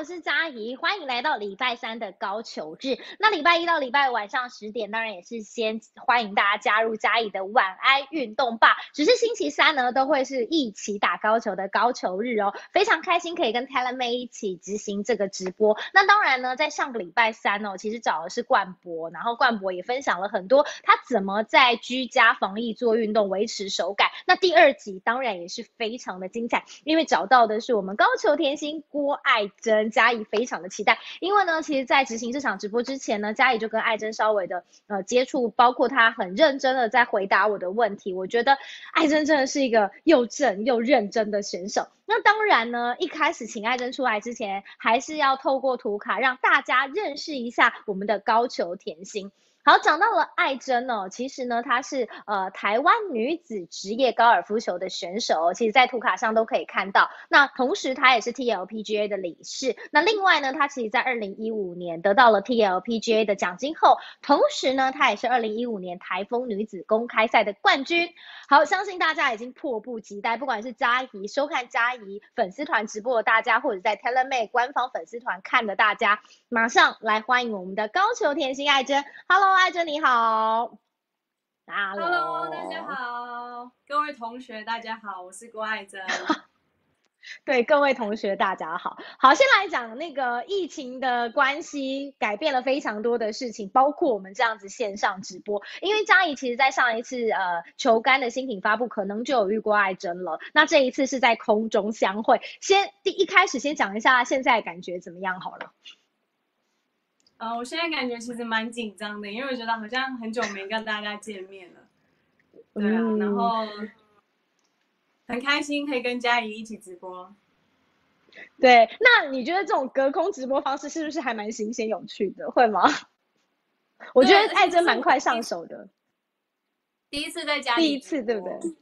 我是嘉怡，欢迎来到礼拜三的高球日。那礼拜一到礼拜五晚上十点，当然也是先欢迎大家加入嘉怡的晚安运动吧。只是星期三呢，都会是一起打高球的高球日哦，非常开心可以跟 t e l e m a 一起执行这个直播。那当然呢，在上个礼拜三哦，其实找的是冠博，然后冠博也分享了很多他怎么在居家防疫做运动，维持手感。那第二集当然也是非常的精彩，因为找到的是我们高球甜心郭爱珍。嘉怡非常的期待，因为呢，其实，在执行这场直播之前呢，嘉怡就跟艾珍稍微的呃接触，包括她很认真的在回答我的问题。我觉得艾珍真的是一个又正又认真的选手。那当然呢，一开始请艾珍出来之前，还是要透过图卡让大家认识一下我们的高球甜心。好，讲到了艾珍哦，其实呢，她是呃台湾女子职业高尔夫球的选手，其实在图卡上都可以看到。那同时她也是 TLPGA 的理事。那另外呢，她其实在二零一五年得到了 TLPGA 的奖金后，同时呢，她也是二零一五年台风女子公开赛的冠军。好，相信大家已经迫不及待，不管是嘉怡收看嘉怡粉丝团直播的大家，或者在 TeleMay 官方粉丝团看的大家，马上来欢迎我们的高球甜心艾珍。Hello。艾珍你好，Hello，大家好，各位同学大家好，我是郭艾珍。对各位同学大家好，好，先来讲那个疫情的关系，改变了非常多的事情，包括我们这样子线上直播。因为嘉怡其实在上一次呃球杆的新品发布，可能就有遇过艾珍了。那这一次是在空中相会，先第一开始先讲一下现在感觉怎么样好了。呃，我现在感觉其实蛮紧张的，因为我觉得好像很久没跟大家见面了，对啊，然后很开心可以跟嘉怡一起直播。对，那你觉得这种隔空直播方式是不是还蛮新鲜有趣的？会吗？我觉得艾珍蛮快上手的，第一次在家，第一次对不对？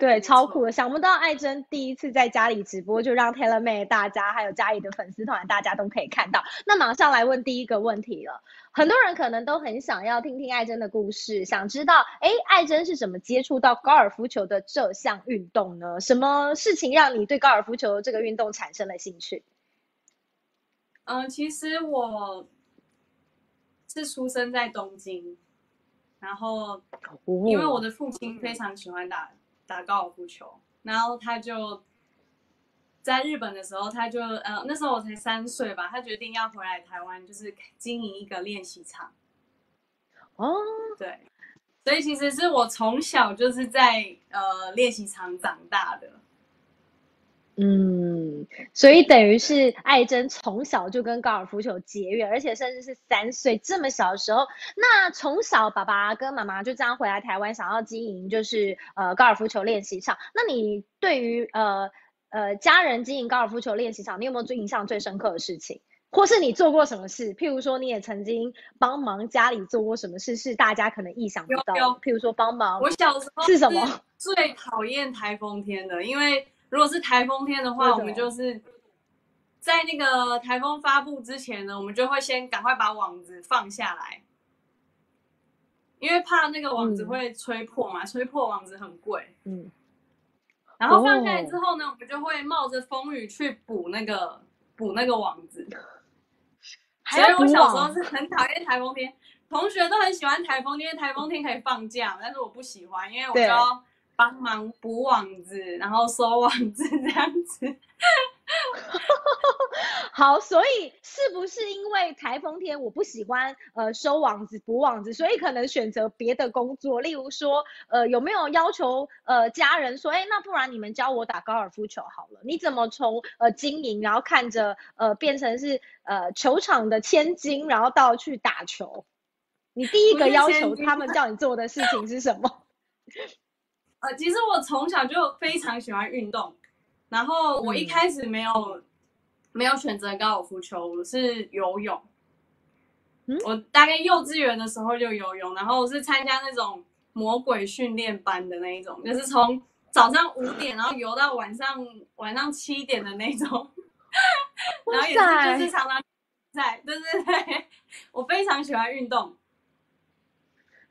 对，超酷的！想不到艾珍第一次在家里直播，就让 Taylor 妹大家还有家里的粉丝团，大家都可以看到。那马上来问第一个问题了，很多人可能都很想要听听艾珍的故事，想知道，哎，艾珍是怎么接触到高尔夫球的这项运动呢？什么事情让你对高尔夫球这个运动产生了兴趣？嗯，其实我是出生在东京，然后因为我的父亲非常喜欢打。打高尔夫球，然后他就在日本的时候，他就呃那时候我才三岁吧，他决定要回来台湾，就是经营一个练习场。哦，对，所以其实是我从小就是在呃练习场长大的。嗯，所以等于是艾珍从小就跟高尔夫球结缘，而且甚至是三岁这么小的时候，那从小爸爸跟妈妈就这样回来台湾，想要经营就是呃高尔夫球练习场。那你对于呃呃家人经营高尔夫球练习场，你有没有最印象最深刻的事情，或是你做过什么事？譬如说你也曾经帮忙家里做过什么事，是大家可能意想不到。譬如说帮忙，我小时候是什么？最讨厌台风天的，因为。如果是台风天的话，我们就是在那个台风发布之前呢，我们就会先赶快把网子放下来，因为怕那个网子会吹破嘛，吹破网子很贵。嗯。然后放下来之后呢，我们就会冒着风雨去补那个补那个网子。所以我小时候是很讨厌台风天，同学都很喜欢台风天，因为台风天可以放假，但是我不喜欢，因为我就要。帮忙补网子，然后收网子这样子。好，所以是不是因为台风天我不喜欢呃收网子补网子，所以可能选择别的工作？例如说，呃有没有要求呃家人说，哎那不然你们教我打高尔夫球好了？你怎么从呃经营，然后看着呃变成是呃球场的千金，然后到去打球？你第一个要求他们叫你做的事情是什么？呃，其实我从小就非常喜欢运动，然后我一开始没有没有选择高尔夫球，我是游泳。我大概幼稚园的时候就游泳，然后我是参加那种魔鬼训练班的那一种，就是从早上五点然后游到晚上晚上七点的那种，然后也是就是常常在，对对对，我非常喜欢运动。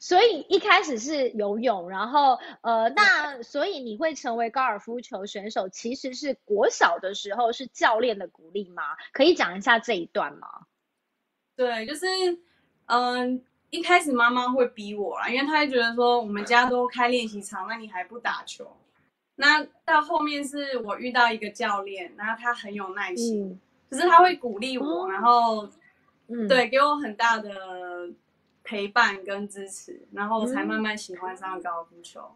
所以一开始是游泳，然后呃，那所以你会成为高尔夫球选手，其实是国小的时候是教练的鼓励吗？可以讲一下这一段吗？对，就是嗯，一开始妈妈会逼我啦，因为她会觉得说我们家都开练习场，那你还不打球？那到后面是我遇到一个教练，然后他很有耐心，就是他会鼓励我，然后对给我很大的。陪伴跟支持，然后才慢慢喜欢上高尔夫球。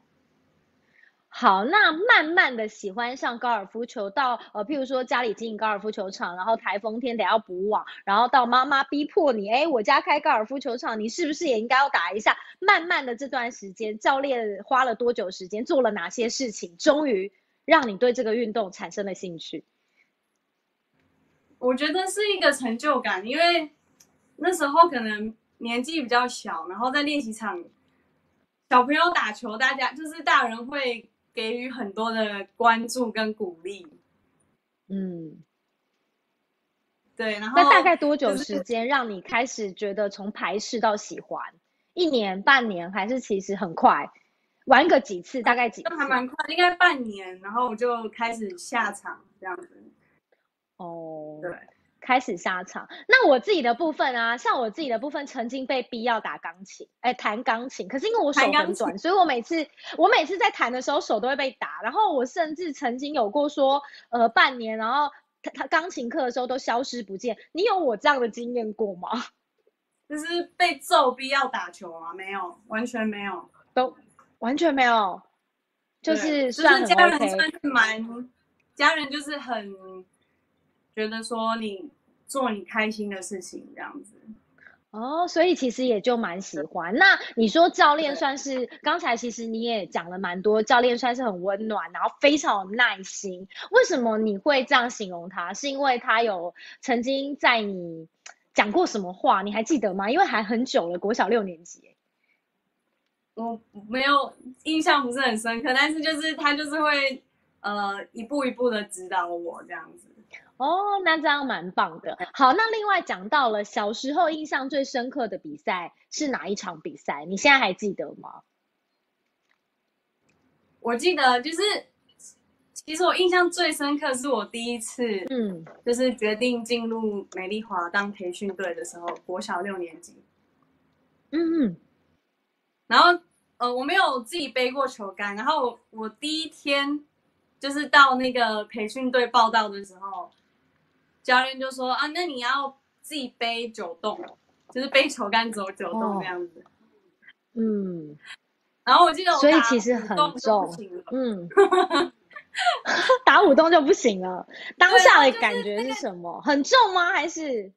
好，那慢慢的喜欢上高尔夫球，到呃，譬如说家里经营高尔夫球场，然后台风天得要补网，然后到妈妈逼迫你，哎，我家开高尔夫球场，你是不是也应该要打一下？慢慢的这段时间，教练花了多久时间，做了哪些事情，终于让你对这个运动产生了兴趣？我觉得是一个成就感，因为那时候可能。年纪比较小，然后在练习场，小朋友打球，大家就是大人会给予很多的关注跟鼓励。嗯，对。然后那大概多久时间让你开始觉得从排斥到喜欢？一年、半年，还是其实很快？玩个几次，大概几？还蛮快，应该半年，然后我就开始下场这样子。哦，对。开始下场。那我自己的部分啊，像我自己的部分，曾经被逼要打钢琴，哎，弹钢琴。可是因为我手很短，所以我每次我每次在弹的时候手都会被打。然后我甚至曾经有过说，呃，半年，然后他他钢琴课的时候都消失不见。你有我这样的经验过吗？就是被揍逼要打球啊？没有，完全没有，都完全没有。就是算家人算是蛮，家人就是很。觉得说你做你开心的事情这样子，哦，所以其实也就蛮喜欢。那你说教练算是刚才其实你也讲了蛮多，教练算是很温暖，然后非常有耐心。为什么你会这样形容他？是因为他有曾经在你讲过什么话？你还记得吗？因为还很久了，国小六年级。我没有印象不是很深刻，但是就是他就是会呃一步一步的指导我这样子。哦，那这样蛮棒的。好，那另外讲到了小时候印象最深刻的比赛是哪一场比赛？你现在还记得吗？我记得，就是其实我印象最深刻是我第一次，嗯，就是决定进入美丽华当培训队的时候，国小六年级。嗯嗯。然后，呃，我没有自己背过球杆，然后我第一天就是到那个培训队报道的时候。教练就说啊，那你要自己背九洞，就是背球杆走九洞这样子。嗯，然后我记得所以其实很重，嗯，打五洞就不行了。当下的感觉是什么？很重吗？还是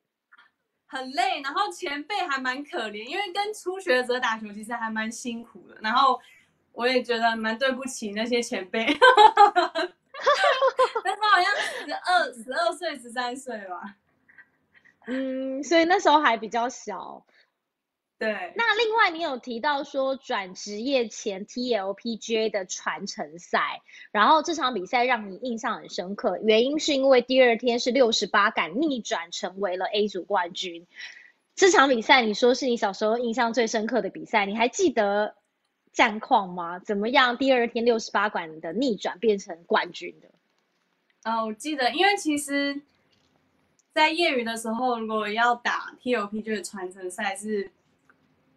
很累？然后前辈还蛮可怜，因为跟初学者打球其实还蛮辛苦的。然后我也觉得蛮对不起那些前辈。那时候好像十二、十二岁、十三岁吧。嗯，所以那时候还比较小。对。那另外，你有提到说转职业前 TLPGA 的传承赛，然后这场比赛让你印象很深刻，原因是因为第二天是六十八杆逆转成为了 A 组冠军。这场比赛你说是你小时候印象最深刻的比赛，你还记得？战况吗？怎么样？第二天六十八馆的逆转变成冠军的。哦，我记得，因为其实，在业余的时候，如果要打 TOP 就是传承赛，是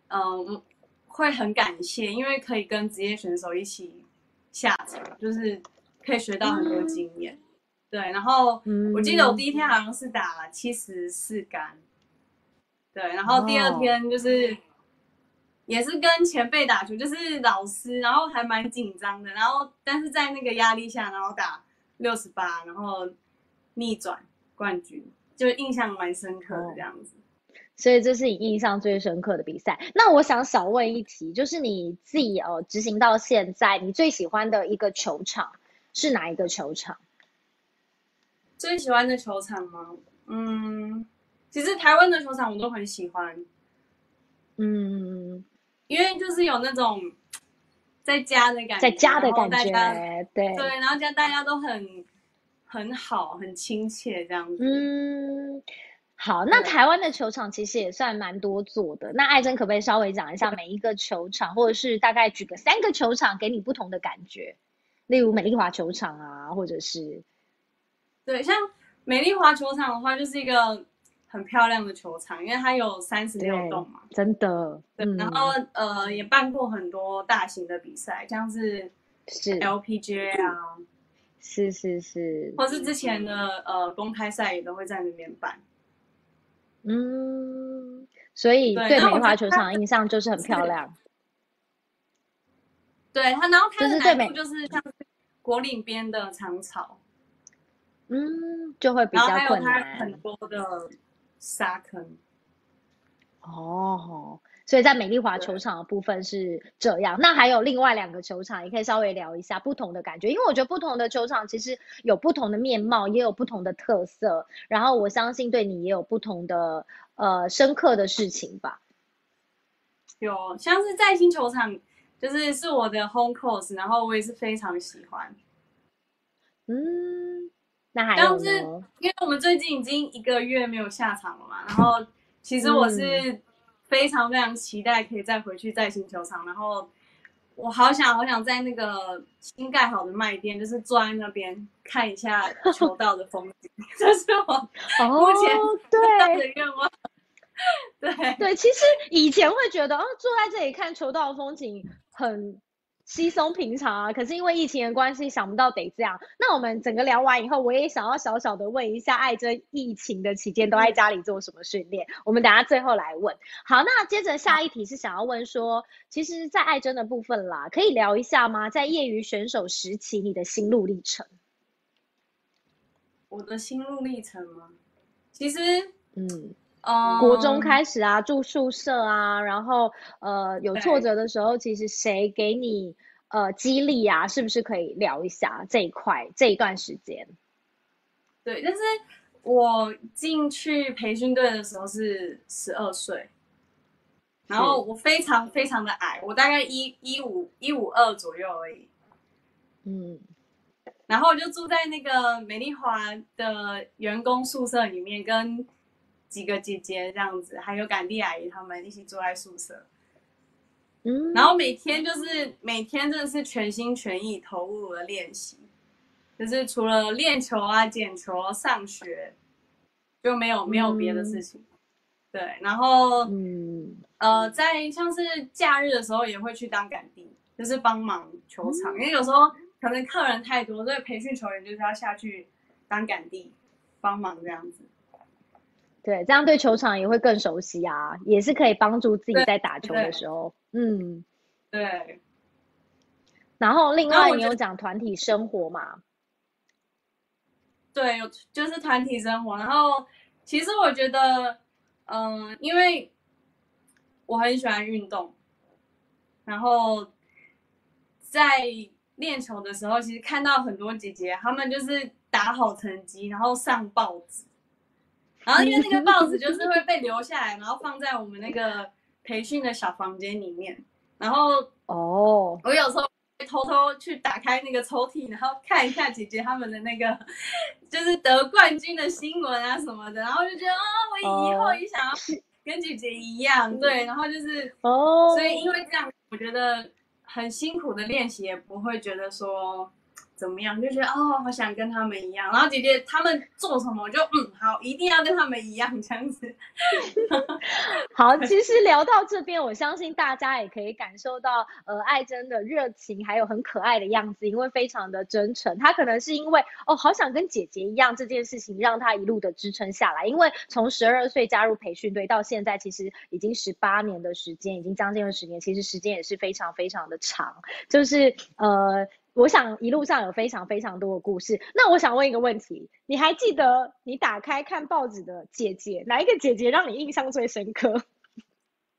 嗯，会很感谢，因为可以跟职业选手一起下场，就是可以学到很多经验。对，然后我记得我第一天好像是打七十四杆，对，然后第二天就是。也是跟前辈打球，就是老师，然后还蛮紧张的，然后但是在那个压力下，然后打六十八，然后逆转冠军，就印象蛮深刻的这样子。所以这是你印象最深刻的比赛。那我想少问一题，就是你自己哦执行到现在，你最喜欢的一个球场是哪一个球场？最喜欢的球场吗？嗯，其实台湾的球场我都很喜欢。嗯。因为就是有那种在家的感觉，在家的感觉，对对，然后家大家都很很好，很亲切这样子。嗯，好，那台湾的球场其实也算蛮多座的。那艾珍可不可以稍微讲一下每一个球场，或者是大概举个三个球场给你不同的感觉？例如美丽华球场啊，或者是对，像美丽华球场的话，就是一个很漂亮的球场，因为它有三十六栋嘛，真的。对，然后呃，也办过很多大型的比赛，像是是 LPGA 啊，是是是，或是之前的呃公开赛也都会在那边办。嗯，所以对美丽华球场印象就是很漂亮。对它，然后它的难度就是像国岭边的长草，嗯，就会比较困难。很多的沙坑。哦，所以在美丽华球场的部分是这样。那还有另外两个球场，也可以稍微聊一下不同的感觉，因为我觉得不同的球场其实有不同的面貌，也有不同的特色。然后我相信对你也有不同的呃深刻的事情吧。有，像是在新球场。就是是我的 home course，然后我也是非常喜欢。嗯，那还有是因为我们最近已经一个月没有下场了嘛，然后其实我是非常非常期待可以再回去在新球场，然后我好想好想在那个新盖好的卖店，就是坐在那边看一下球道的风景，这是我目前最大的愿望。对。对，其实以前会觉得，哦，坐在这里看球道的风景很稀松平常啊。可是因为疫情的关系，想不到得这样。那我们整个聊完以后，我也想要小小的问一下，爱珍疫情的期间都在家里做什么训练？我们等下最后来问。好，那接着下一题是想要问说，其实，在爱珍的部分啦，可以聊一下吗？在业余选手时期，你的心路历程？我的心路历程吗？其实，嗯。国中开始啊，住宿舍啊，然后呃有挫折的时候，其实谁给你呃激励啊？是不是可以聊一下这一块这一段时间？对，但是我进去培训队的时候是十二岁，然后我非常非常的矮，我大概一一五一五二左右而已。嗯，然后我就住在那个美丽华的员工宿舍里面，跟。几个姐姐这样子，还有赶地阿姨他们一起住在宿舍，嗯，然后每天就是每天真的是全心全意投入了练习，就是除了练球啊、捡球、上学，就没有没有别的事情。对，然后嗯呃，在像是假日的时候也会去当赶地，就是帮忙球场，因为有时候可能客人太多，所以培训球员就是要下去当赶地帮忙这样子。对，这样对球场也会更熟悉啊，也是可以帮助自己在打球的时候，嗯，对。然后另外你有讲团体生活嘛？对，有就是团体生活。然后其实我觉得，嗯，因为我很喜欢运动，然后在练球的时候，其实看到很多姐姐，她们就是打好成绩，然后上报纸。然后因为那个报纸就是会被留下来，然后放在我们那个培训的小房间里面。然后哦，我有时候会偷偷去打开那个抽屉，然后看一下姐姐他们的那个就是得冠军的新闻啊什么的。然后就觉得啊，我以后也想要跟姐姐一样，对。然后就是哦，所以因为这样，我觉得很辛苦的练习也不会觉得说。怎么样就觉得哦，好想跟他们一样。然后姐姐他们做什么，我就嗯好，一定要跟他们一样这样子。好，其实聊到这边，我相信大家也可以感受到呃爱珍的热情，还有很可爱的样子，因为非常的真诚。他可能是因为哦，好想跟姐姐一样这件事情，让他一路的支撑下来。因为从十二岁加入培训队到现在，其实已经十八年的时间，已经将近二十年，其实时间也是非常非常的长。就是呃。我想一路上有非常非常多的故事。那我想问一个问题，你还记得你打开看报纸的姐姐，哪一个姐姐让你印象最深刻？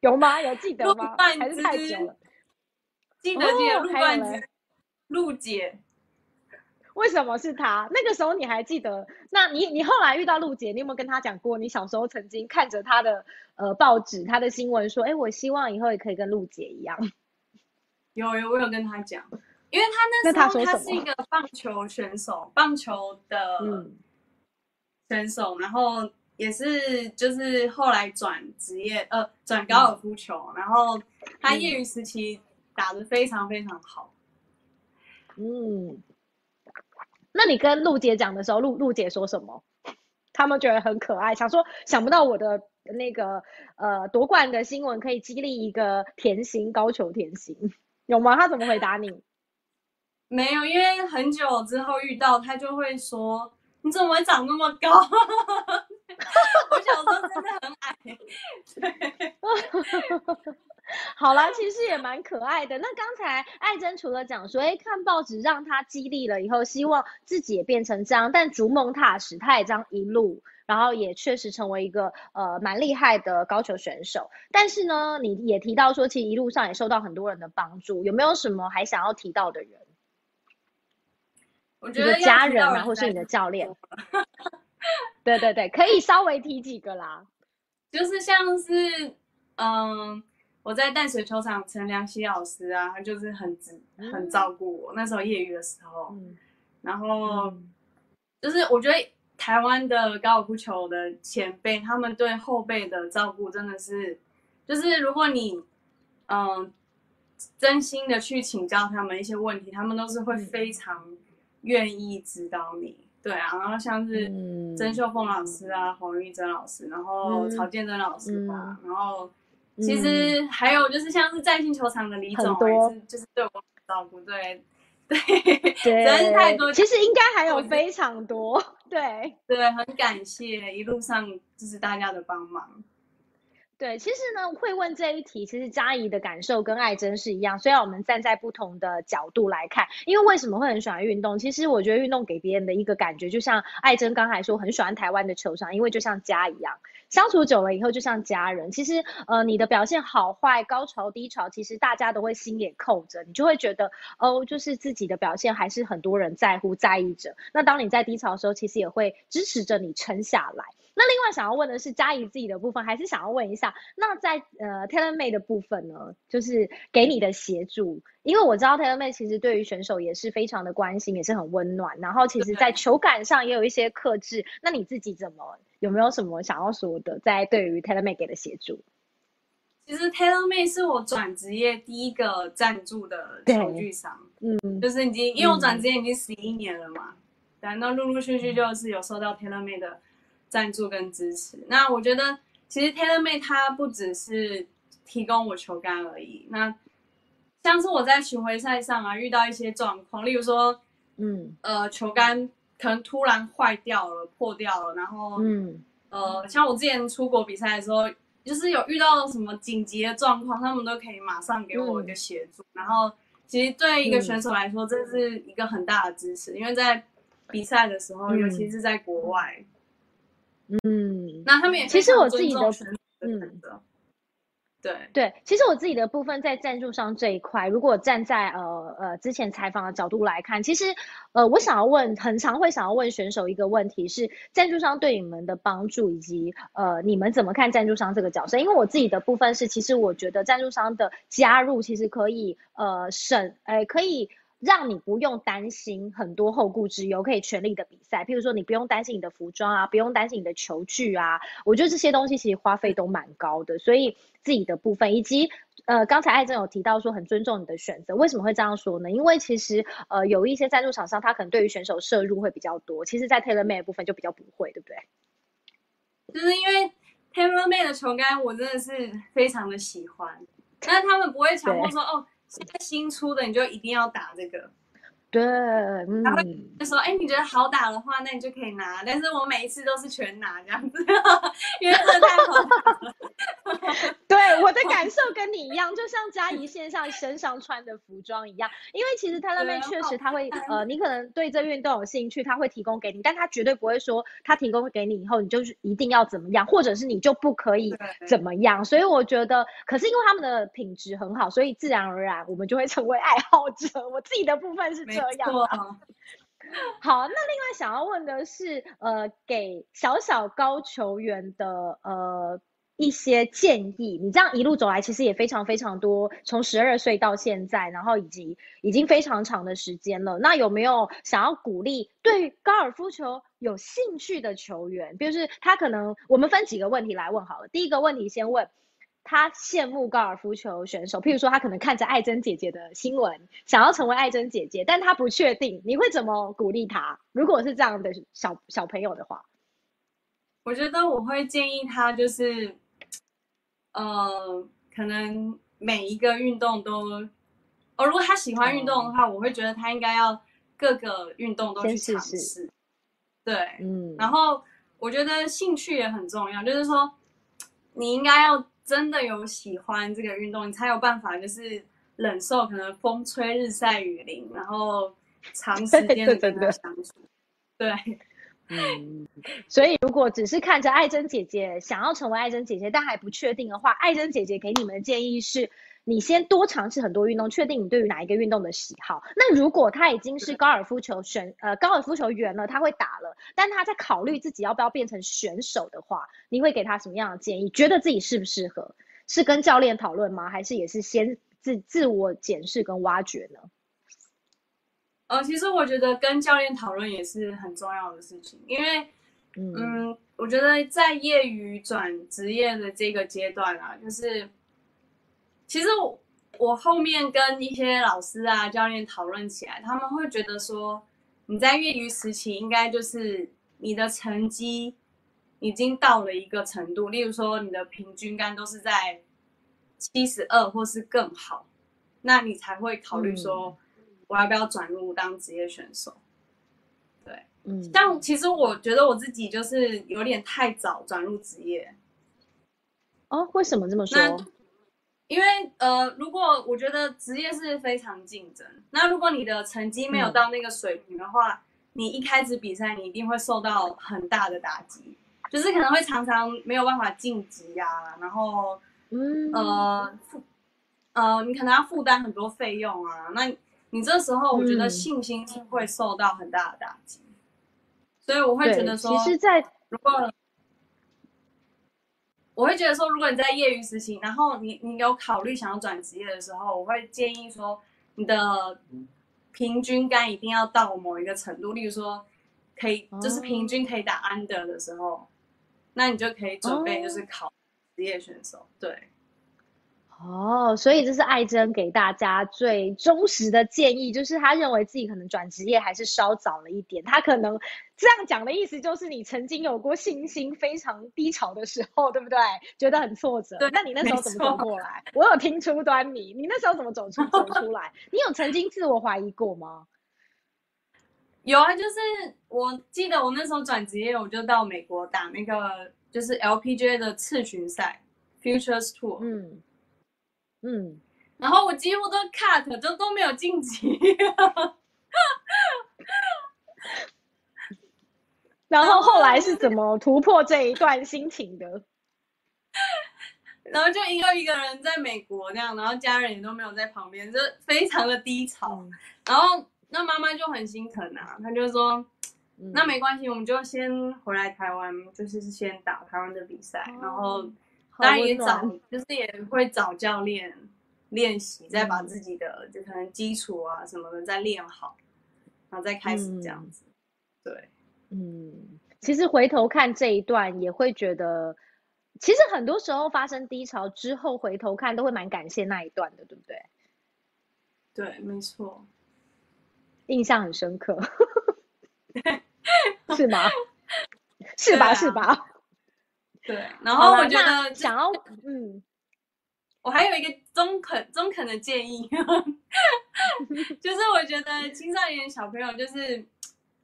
有吗？有记得吗？还是太久了？记得记得陆冠子，陆姐。为什么是她？那个时候你还记得？那你你后来遇到陆姐，你有没有跟她讲过？你小时候曾经看着她的呃报纸，她的新闻说，哎，我希望以后也可以跟陆姐一样。有有，我有跟她讲。因为他那时候他是一个棒球选手，棒球的选手，然后也是就是后来转职业，呃，转高尔夫球，然后他业余时期打得非常非常好。嗯，那你跟陆姐讲的时候，陆陆姐说什么？他们觉得很可爱，想说想不到我的那个呃夺冠的新闻可以激励一个甜心高球甜心，有吗？他怎么回答你？没有，因为很久之后遇到他就会说：“你怎么会长那么高？” 我小时候真的很矮。对。好啦，其实也蛮可爱的。那刚才艾珍除了讲说，哎，看报纸让他激励了以后，希望自己也变成这样，但逐梦踏实，他也这样一路，然后也确实成为一个呃蛮厉害的高球选手。但是呢，你也提到说，其实一路上也受到很多人的帮助，有没有什么还想要提到的人？我觉得家人啊，或是你的教练。对对对，可以稍微提几个啦，就是像是嗯。我在淡水球场，陈良希老师啊，他就是很很照顾我。那时候业余的时候，然后就是我觉得台湾的高尔夫球的前辈，他们对后辈的照顾真的是，就是如果你嗯真心的去请教他们一些问题，他们都是会非常愿意指导你。对啊，然后像是曾秀凤老师啊，黄玉珍老师，然后曹建珍老师吧，然后。其实还有就是像是在新球场的李总，还是就是对我照顾，对对，实在是太多。其实应该还有非常多，对对，很感谢一路上就是大家的帮忙。对，其实呢，会问这一题，其实嘉怡的感受跟爱珍是一样。虽然我们站在不同的角度来看，因为为什么会很喜欢运动？其实我觉得运动给别人的一个感觉，就像爱珍刚才说，很喜欢台湾的球场，因为就像家一样。相处久了以后，就像家人。其实，呃，你的表现好坏、高潮低潮，其实大家都会心也扣着，你就会觉得，哦，就是自己的表现还是很多人在乎、在意着。那当你在低潮的时候，其实也会支持着你撑下来。那另外想要问的是，嘉怡自己的部分，还是想要问一下，那在呃 Taylor Made 的部分呢，就是给你的协助，因为我知道 Taylor Made 其实对于选手也是非常的关心，也是很温暖，然后其实在球感上也有一些克制。那你自己怎么有没有什么想要说的，在对于 Taylor Made 给的协助？其实 Taylor Made 是我转职业第一个赞助的球具商，嗯，就是已经因为我转职业已经十一年了嘛，然后陆陆续续就是有收到 Taylor Made 的。赞助跟支持，那我觉得其实 TaylorMade 它不只是提供我球杆而已。那像是我在巡回赛上啊遇到一些状况，例如说，嗯，呃，球杆可能突然坏掉了、破掉了，然后，嗯，呃，像我之前出国比赛的时候，就是有遇到什么紧急的状况，他们都可以马上给我一个协助。然后，其实对一个选手来说，这是一个很大的支持，因为在比赛的时候，尤其是在国外。嗯，那他们也其实我自己的嗯，对对，其实我自己的部分在赞助商这一块，如果站在呃呃之前采访的角度来看，其实呃我想要问，很常会想要问选手一个问题是，赞助商对你们的帮助以及呃你们怎么看赞助商这个角色？因为我自己的部分是，其实我觉得赞助商的加入其实可以呃省，哎可以。让你不用担心很多后顾之忧，可以全力的比赛。譬如说，你不用担心你的服装啊，不用担心你的球具啊。我觉得这些东西其实花费都蛮高的，所以自己的部分，以及呃，刚才艾珍有提到说很尊重你的选择，为什么会这样说呢？因为其实呃，有一些赞助厂商他可能对于选手摄入会比较多，其实在 Taylor Made 部分就比较不会，对不对？就是因为 Taylor Made 的球杆我真的是非常的喜欢，但是他们不会强迫说哦。现在新出的你就一定要打这个。对，他会就说：“哎，你觉得好打的话，那你就可以拿。但是我每一次都是全拿这样子，因为这太好打了。对，我的感受跟你一样，就像嘉怡线上身上穿的服装一样。因为其实 他那边确实他会，呃，你可能对这运动有兴趣，他会提供给你，但他绝对不会说他提供给你以后，你就是一定要怎么样，或者是你就不可以怎么样。所以我觉得，可是因为他们的品质很好，所以自然而然我们就会成为爱好者。我自己的部分是。这样 好，那另外想要问的是，呃，给小小高球员的呃一些建议？你这样一路走来，其实也非常非常多，从十二岁到现在，然后以及已经非常长的时间了。那有没有想要鼓励对高尔夫球有兴趣的球员？就是他可能，我们分几个问题来问好了。第一个问题先问。他羡慕高尔夫球选手，譬如说他可能看着艾珍姐姐的新闻，想要成为艾珍姐姐，但他不确定，你会怎么鼓励他？如果是这样的小小朋友的话，我觉得我会建议他就是，呃，可能每一个运动都，哦，如果他喜欢运动的话，我会觉得他应该要各个运动都去尝试。对，嗯，然后我觉得兴趣也很重要，就是说你应该要。真的有喜欢这个运动，你才有办法就是忍受可能风吹日晒雨淋，然后长时间的跟他相处。对，嗯，所以如果只是看着爱珍姐姐想要成为爱珍姐姐，但还不确定的话，爱珍姐姐给你们的建议是。你先多尝试很多运动，确定你对于哪一个运动的喜好。那如果他已经是高尔夫球选呃高尔夫球员了，他会打了，但他在考虑自己要不要变成选手的话，你会给他什么样的建议？觉得自己适不适合？是跟教练讨论吗？还是也是先自自我检视跟挖掘呢？呃，其实我觉得跟教练讨论也是很重要的事情，因为嗯，我觉得在业余转职业的这个阶段啊，就是。其实我我后面跟一些老师啊、教练讨论起来，他们会觉得说，你在业余时期应该就是你的成绩已经到了一个程度，例如说你的平均杆都是在七十二或是更好，那你才会考虑说我要不要转入当职业选手。对，嗯，像其实我觉得我自己就是有点太早转入职业。哦，为什么这么说？因为呃，如果我觉得职业是非常竞争，那如果你的成绩没有到那个水平的话，你一开始比赛你一定会受到很大的打击，就是可能会常常没有办法晋级呀，然后嗯。呃负呃你可能要负担很多费用啊，那你这时候我觉得信心是会受到很大的打击，所以我会觉得说，其实，在如果我会觉得说，如果你在业余时期，然后你你有考虑想要转职业的时候，我会建议说，你的平均杆一定要到某一个程度，例如说，可以就是平均可以打安德的时候，那你就可以准备就是考职业选手，对。哦，所以这是艾珍给大家最忠实的建议，就是他认为自己可能转职业还是稍早了一点。他可能这样讲的意思，就是你曾经有过信心非常低潮的时候，对不对？觉得很挫折。对。那你那时候怎么走过来？我有听出端倪。你那时候怎么走出 走出来？你有曾经自我怀疑过吗？有啊，就是我记得我那时候转职业，我就到美国打那个就是 LPGA 的次巡赛 Futures Tour。嗯。嗯，然后我几乎都 cut，就都没有晋级。然后后来是怎么突破这一段心情的？然后就一个一个人在美国那样，然后家人也都没有在旁边，就非常的低潮。然后那妈妈就很心疼啊，她就说：“那没关系，我们就先回来台湾，就是先打台湾的比赛，然后。”当然也找，就是也会找教练练习，再把自己的就可能基础啊什么的再练好，然后再开始这样子。对，嗯，其实回头看这一段，也会觉得，其实很多时候发生低潮之后，回头看都会蛮感谢那一段的，对不对？对，没错，印象很深刻，是吗？是吧？是吧？对，然后我觉得想要，嗯，我还有一个中肯中肯的建议，就是我觉得青少年小朋友就是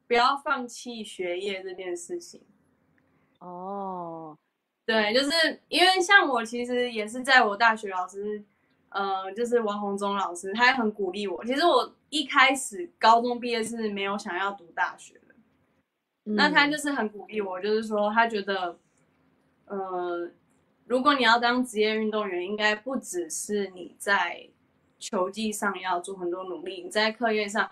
不要放弃学业这件事情。哦，对，就是因为像我其实也是在我大学老师，呃，就是王洪忠老师，他也很鼓励我。其实我一开始高中毕业是没有想要读大学的，那他就是很鼓励我，就是说他觉得。呃，如果你要当职业运动员，应该不只是你在球技上要做很多努力，你在课业上，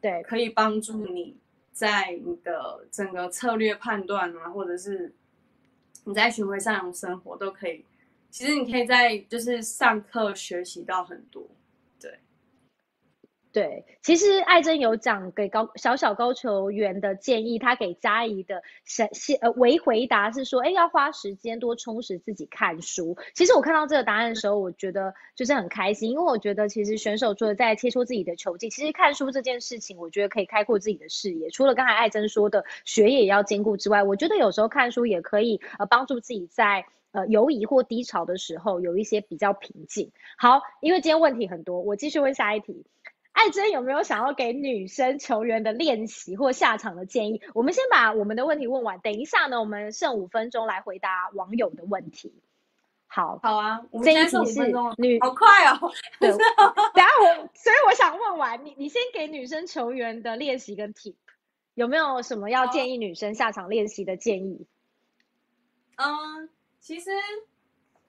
对，可以帮助你在你的整个策略判断啊，或者是你在巡回上生活都可以。其实你可以在就是上课学习到很多。对，其实艾珍有讲给高小小高球员的建议，他给嘉怡的先先呃为回答是说，哎，要花时间多充实自己看书。其实我看到这个答案的时候，我觉得就是很开心，因为我觉得其实选手除了在切磋自己的球技，其实看书这件事情，我觉得可以开阔自己的视野。除了刚才艾珍说的学业也要兼顾之外，我觉得有时候看书也可以呃帮助自己在呃犹疑或低潮的时候有一些比较平静。好，因为今天问题很多，我继续问下一题。艾珍有没有想要给女生球员的练习或下场的建议？我们先把我们的问题问完，等一下呢，我们剩五分钟来回答网友的问题。好，好啊，这一题是女，好快哦。对，等下我，所以我想问完你，你先给女生球员的练习跟 tip，有没有什么要建议女生下场练习的建议？嗯，其实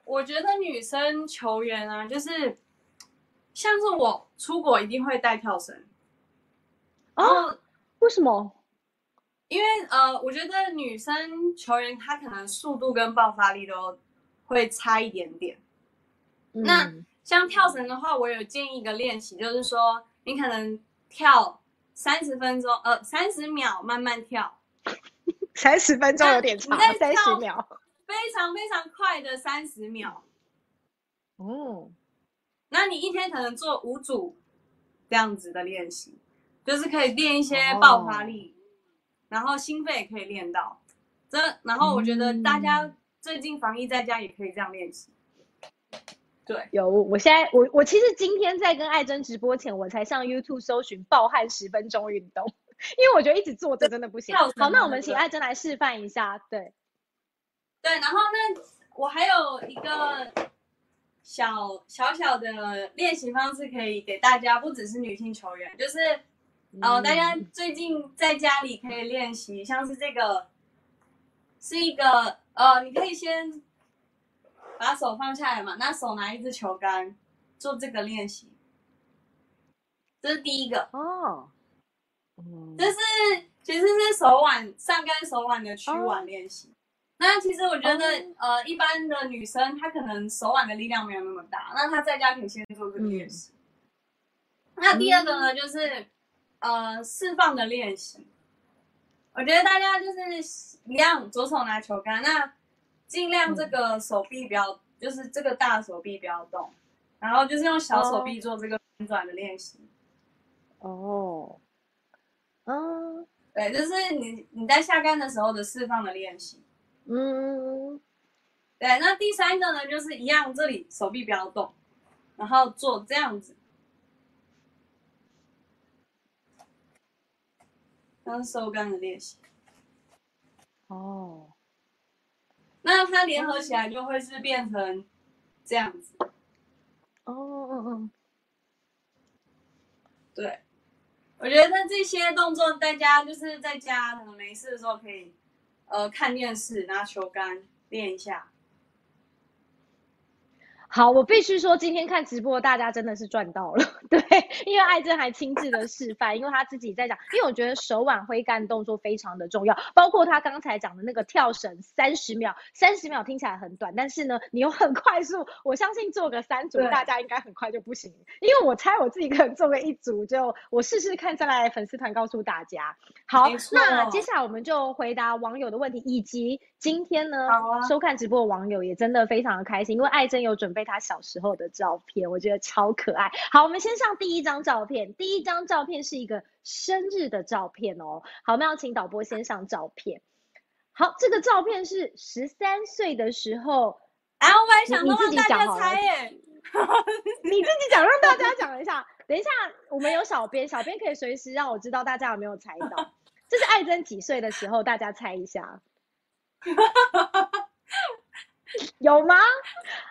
我觉得女生球员啊，就是。像是我出国一定会带跳绳，哦，为什么？因为呃，我觉得女生球员她可能速度跟爆发力都会差一点点。那像跳绳的话，我有建议一个练习，就是说你可能跳三十分钟，呃，三十秒慢慢跳。三十分钟有点长，三十秒，非常非常快的三十秒。哦。那你一天可能做五组这样子的练习，就是可以练一些爆发力，然后心肺也可以练到。这，然后我觉得大家最近防疫在家也可以这样练习。对，有，我现在我我其实今天在跟艾珍直播前，我才上 YouTube 搜寻暴汗十分钟运动，因为我觉得一直坐着真的不行。好，那我们请艾珍来示范一下。对，对，然后那我还有一个。小小小的练习方式可以给大家，不只是女性球员，就是呃，大家最近在家里可以练习，像是这个，是一个呃，你可以先把手放下来嘛，那手拿一支球杆做这个练习，这是第一个哦，这是其实是手腕上杆手腕的屈腕练习。那其实我觉得，呃，一般的女生她可能手腕的力量没有那么大，那她在家可以先做这个练习。那第二个呢，就是呃释放的练习。我觉得大家就是一样，左手拿球杆，那尽量这个手臂不要，就是这个大手臂不要动，然后就是用小手臂做这个旋转的练习。哦，嗯，对，就是你你在下杆的时候的释放的练习。嗯，对，那第三个呢，就是一样，这里手臂不要动，然后做这样子，刚收杆的练习。哦，那它联合起来就会是变成这样子。哦哦哦，对，我觉得这些动作大家就是在家可能没事的时候可以。呃，看电视，拿球杆练一下。好，我必须说，今天看直播，大家真的是赚到了。对，因为艾珍还亲自的示范，因为他自己在讲。因为我觉得手腕挥杆动作非常的重要，包括他刚才讲的那个跳绳，三十秒，三十秒听起来很短，但是呢，你又很快速，我相信做个三组，大家应该很快就不行。因为我猜我自己可能做个一组，就我试试看，再来粉丝团告诉大家。好，那接下来我们就回答网友的问题，以及今天呢，收看直播的网友也真的非常的开心，因为艾珍有准备。她小时候的照片，我觉得超可爱。好，我们先上第一张照片。第一张照片是一个生日的照片哦。好，我们要请导播先上照片。好，这个照片是十三岁的时候。哎，我还想让大家猜耶。你自己讲，让大家讲一下。等一下，我们有小编，小编可以随时让我知道大家有没有猜到。这是艾珍几岁的时候？大家猜一下。有吗？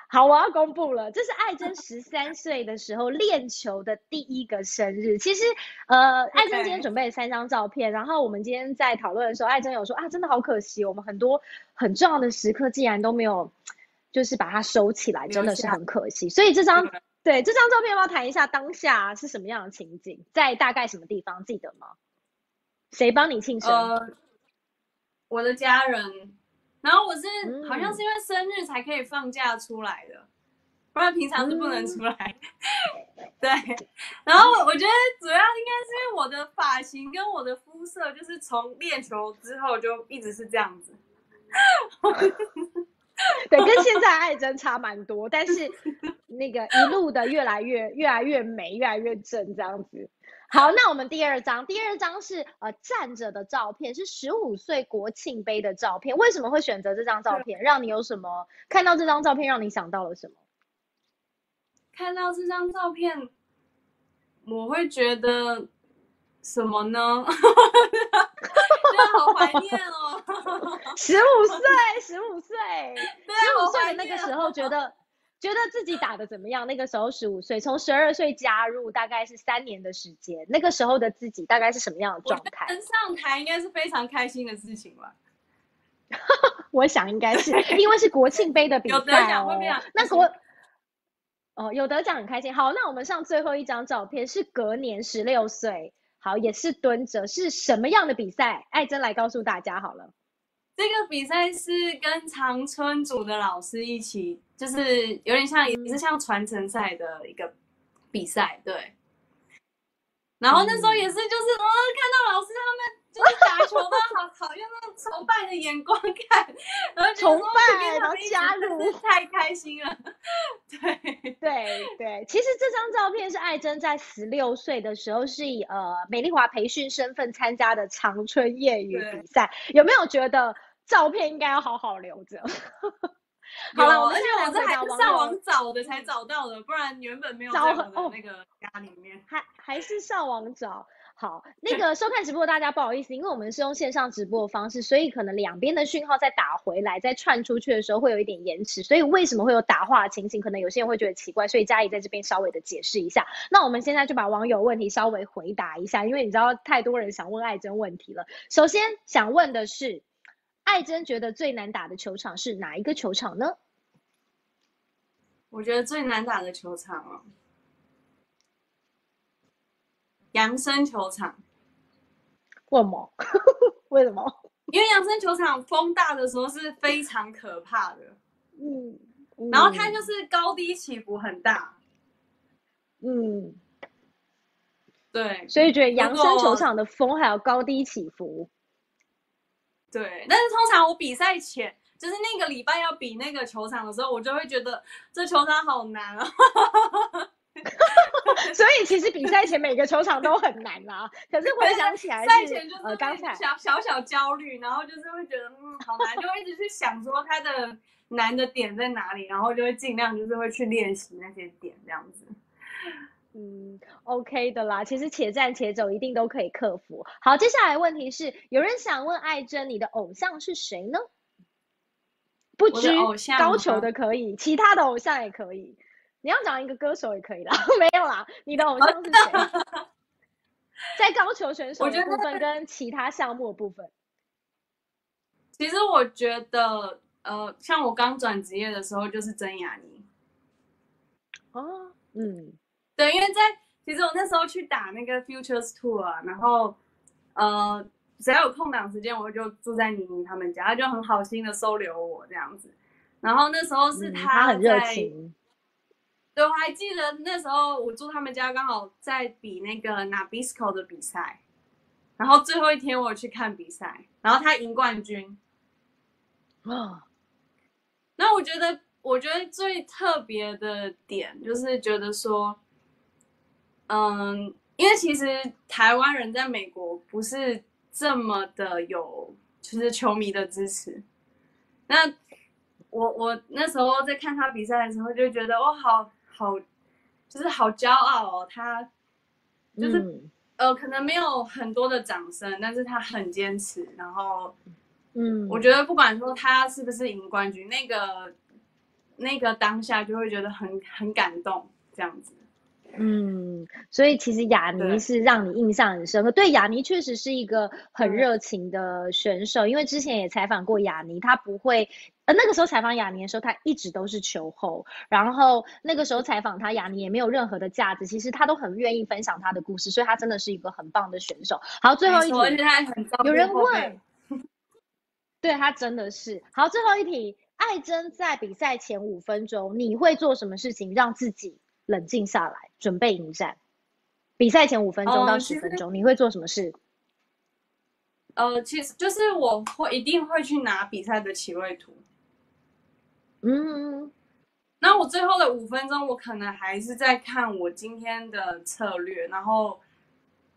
好，我要公布了，这是艾珍十三岁的时候练球的第一个生日。其实，呃，艾珍今天准备了三张照片，然后我们今天在讨论的时候，艾珍有说啊，真的好可惜，我们很多很重要的时刻竟然都没有，就是把它收起来，真的是很可惜。所以这张，对这张照片，要不要谈一下当下是什么样的情景，在大概什么地方记得吗？谁帮你庆生？我的家人。然后我是好像是因为生日才可以放假出来的，不然平常是不能出来。对，然后我觉得主要应该是因为我的发型跟我的肤色，就是从练球之后就一直是这样子。对，跟现在爱真差蛮多，但是那个一路的越来越越来越美，越来越正这样子。好，那我们第二张，第二张是呃站着的照片，是十五岁国庆杯的照片。为什么会选择这张照片？让你有什么看到这张照片让你想到了什么？看到这张照片，我会觉得什么呢？真的好怀念哦！十五岁，十五岁，十五岁的那个时候，觉得觉得自己打的怎么样？那个时候十五岁，从十二岁加入，大概是三年的时间。那个时候的自己大概是什么样的状态？能上台应该是非常开心的事情吧？我想应该是，因为是国庆杯的比赛哦。那国哦，有得奖很开心。好，那我们上最后一张照片是隔年十六岁。好，也是蹲着，是什么样的比赛？艾珍来告诉大家好了。这个比赛是跟长春组的老师一起，就是有点像，也是像传承赛的一个比赛，对。然后那时候也是，就是哦，看到老师他们。就是打球都好好用那种崇拜的眼光看，然后崇拜，然后加入，太开心了。对对对，其实这张照片是艾珍在十六岁的时候是以呃美丽华培训身份参加的长春业余比赛，有没有觉得照片应该要好好留着？好了，而且我这还是上网找的才找到的，不然原本没有在我的那个家里面，还 还是上网找。好，那 个收看直播大家不好意思，因为我们是用线上直播的方式，所以可能两边的讯号再打回来、再串出去的时候会有一点延迟，所以为什么会有打话的情形，可能有些人会觉得奇怪，所以嘉怡在这边稍微的解释一下。那我们现在就把网友问题稍微回答一下，因为你知道太多人想问爱珍问题了。首先想问的是，艾珍觉得最难打的球场是哪一个球场呢？我觉得最难打的球场啊。扬生球场，为什么？为什么？因为扬生球场风大的时候是非常可怕的，嗯，然后它就是高低起伏很大，嗯，对，所以觉得扬生球场的风还有高低起伏，对。但是通常我比赛前，就是那个礼拜要比那个球场的时候，我就会觉得这球场好难啊。所以其实比赛前每个球场都很难啊，可是回想起来，赛前就是呃刚才小小小焦虑，然后就是会觉得嗯好难，就会一直去想说它的难的点在哪里，然后就会尽量就是会去练习那些点这样子。嗯，OK 的啦，其实且战且走一定都可以克服。好，接下来问题是，有人想问艾珍，你的偶像是谁呢？不拘高球的可以，其他的偶像也可以。你要讲一个歌手也可以啦，没有啦。你的偶像是谁？在高球选手的部分跟其他项目的部分，其实我觉得，呃，像我刚转职业的时候，就是曾雅妮。哦，嗯，对，因为在其实我那时候去打那个 Futures Tour 啊，然后呃，只要有空档时间，我就住在妮妮他们家，他就很好心的收留我这样子。然后那时候是他很热情。对，我还记得那时候我住他们家，刚好在比那个 Nabisco 的比赛，然后最后一天我去看比赛，然后他赢冠军。啊，那我觉得，我觉得最特别的点就是觉得说，嗯，因为其实台湾人在美国不是这么的有，就是球迷的支持。那我我那时候在看他比赛的时候，就觉得我好。好，就是好骄傲哦，他就是呃，可能没有很多的掌声，但是他很坚持，然后，嗯，我觉得不管说他是不是赢冠军，那个那个当下就会觉得很很感动，这样子。嗯，所以其实雅尼是让你印象很深刻。对，雅尼确实是一个很热情的选手，因为之前也采访过雅尼，他不会，呃，那个时候采访雅尼的时候，他一直都是球后，然后那个时候采访他，雅尼也没有任何的架子，其实他都很愿意分享他的故事，所以他真的是一个很棒的选手。好，最后一题，有人问。对他真的是好。最后一题，艾珍在比赛前五分钟，你会做什么事情让自己冷静下来，准备迎战？比赛前五分钟到十分钟，你会做什么事？呃，其实就是我会一定会去拿比赛的起位图。嗯，那我最后的五分钟，我可能还是在看我今天的策略，然后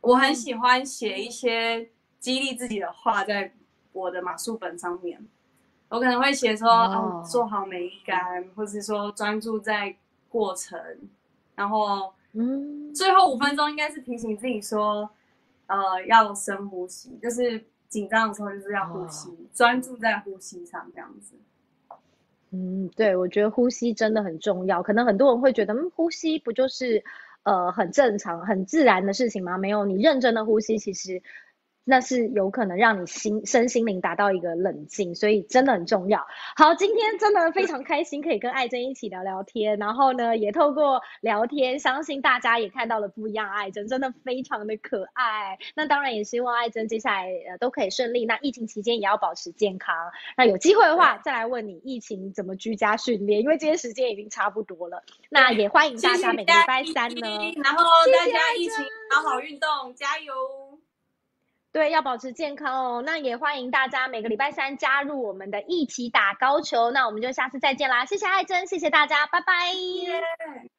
我很喜欢写一些激励自己的话在我的马术本上面。我可能会写说，哦，做好每一杆，或者是说专注在过程，然后，嗯，最后五分钟应该是提醒自己说。呃，要深呼吸，就是紧张的时候就是要呼吸，专注在呼吸上这样子。嗯，对，我觉得呼吸真的很重要。可能很多人会觉得，嗯，呼吸不就是呃很正常、很自然的事情吗？没有，你认真的呼吸，其实。那是有可能让你心身心灵达到一个冷静，所以真的很重要。好，今天真的非常开心，可以跟艾珍一起聊聊天，然后呢，也透过聊天，相信大家也看到了不一样艾珍，真的非常的可爱。那当然也希望艾珍接下来呃都可以顺利。那疫情期间也要保持健康。那有机会的话，再来问你疫情怎么居家训练，因为今天时间已经差不多了。那也欢迎大家每个礼拜三呢，然后大家一起好好运动，加油。对，要保持健康哦。那也欢迎大家每个礼拜三加入我们的一起打高球。那我们就下次再见啦！谢谢爱珍，谢谢大家，拜拜。